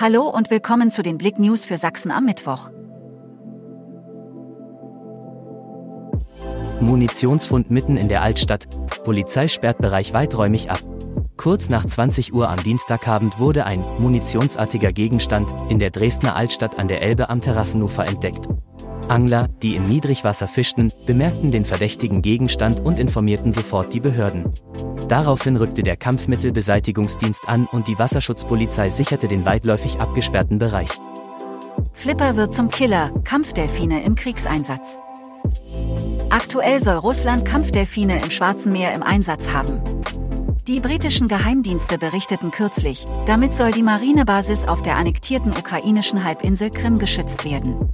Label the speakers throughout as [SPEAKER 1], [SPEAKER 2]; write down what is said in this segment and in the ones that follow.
[SPEAKER 1] Hallo und willkommen zu den Blick News für Sachsen am Mittwoch.
[SPEAKER 2] Munitionsfund mitten in der Altstadt. Polizei sperrt Bereich weiträumig ab. Kurz nach 20 Uhr am Dienstagabend wurde ein munitionsartiger Gegenstand in der Dresdner Altstadt an der Elbe am Terrassenufer entdeckt. Angler, die im Niedrigwasser fischten, bemerkten den verdächtigen Gegenstand und informierten sofort die Behörden. Daraufhin rückte der Kampfmittelbeseitigungsdienst an und die Wasserschutzpolizei sicherte den weitläufig abgesperrten Bereich.
[SPEAKER 1] Flipper wird zum Killer, Kampfdelfine im Kriegseinsatz. Aktuell soll Russland Kampfdelfine im Schwarzen Meer im Einsatz haben. Die britischen Geheimdienste berichteten kürzlich, damit soll die Marinebasis auf der annektierten ukrainischen Halbinsel Krim geschützt werden.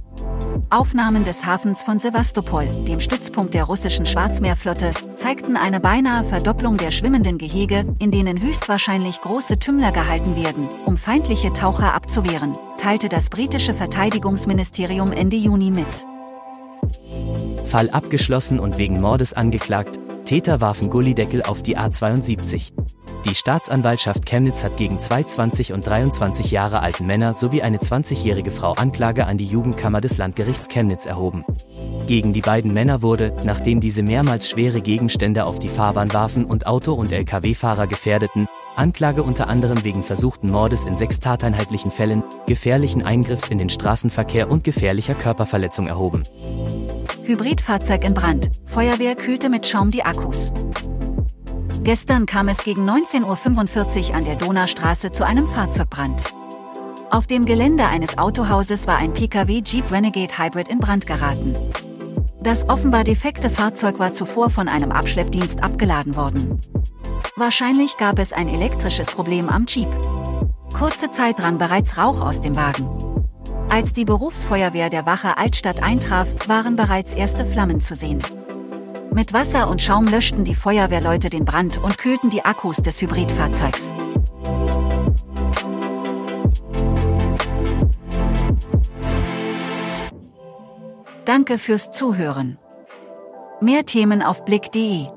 [SPEAKER 1] Aufnahmen des Hafens von Sevastopol, dem Stützpunkt der russischen Schwarzmeerflotte, zeigten eine beinahe Verdopplung der schwimmenden Gehege, in denen höchstwahrscheinlich große Tümmler gehalten werden, um feindliche Taucher abzuwehren, teilte das britische Verteidigungsministerium Ende Juni mit.
[SPEAKER 2] Fall abgeschlossen und wegen Mordes angeklagt, Täter warfen Gullideckel auf die A72. Die Staatsanwaltschaft Chemnitz hat gegen zwei 20 und 23 Jahre alten Männer sowie eine 20-jährige Frau Anklage an die Jugendkammer des Landgerichts Chemnitz erhoben. Gegen die beiden Männer wurde, nachdem diese mehrmals schwere Gegenstände auf die Fahrbahn warfen und Auto- und Lkw-Fahrer gefährdeten, Anklage unter anderem wegen versuchten Mordes in sechs tateinheitlichen Fällen, gefährlichen Eingriffs in den Straßenverkehr und gefährlicher Körperverletzung erhoben.
[SPEAKER 1] Hybridfahrzeug in Brand. Feuerwehr kühlte mit Schaum die Akkus. Gestern kam es gegen 19.45 Uhr an der Donaustraße zu einem Fahrzeugbrand. Auf dem Gelände eines Autohauses war ein Pkw Jeep Renegade Hybrid in Brand geraten. Das offenbar defekte Fahrzeug war zuvor von einem Abschleppdienst abgeladen worden. Wahrscheinlich gab es ein elektrisches Problem am Jeep. Kurze Zeit drang bereits Rauch aus dem Wagen. Als die Berufsfeuerwehr der Wache Altstadt eintraf, waren bereits erste Flammen zu sehen. Mit Wasser und Schaum löschten die Feuerwehrleute den Brand und kühlten die Akkus des Hybridfahrzeugs. Danke fürs Zuhören. Mehr Themen auf blick.de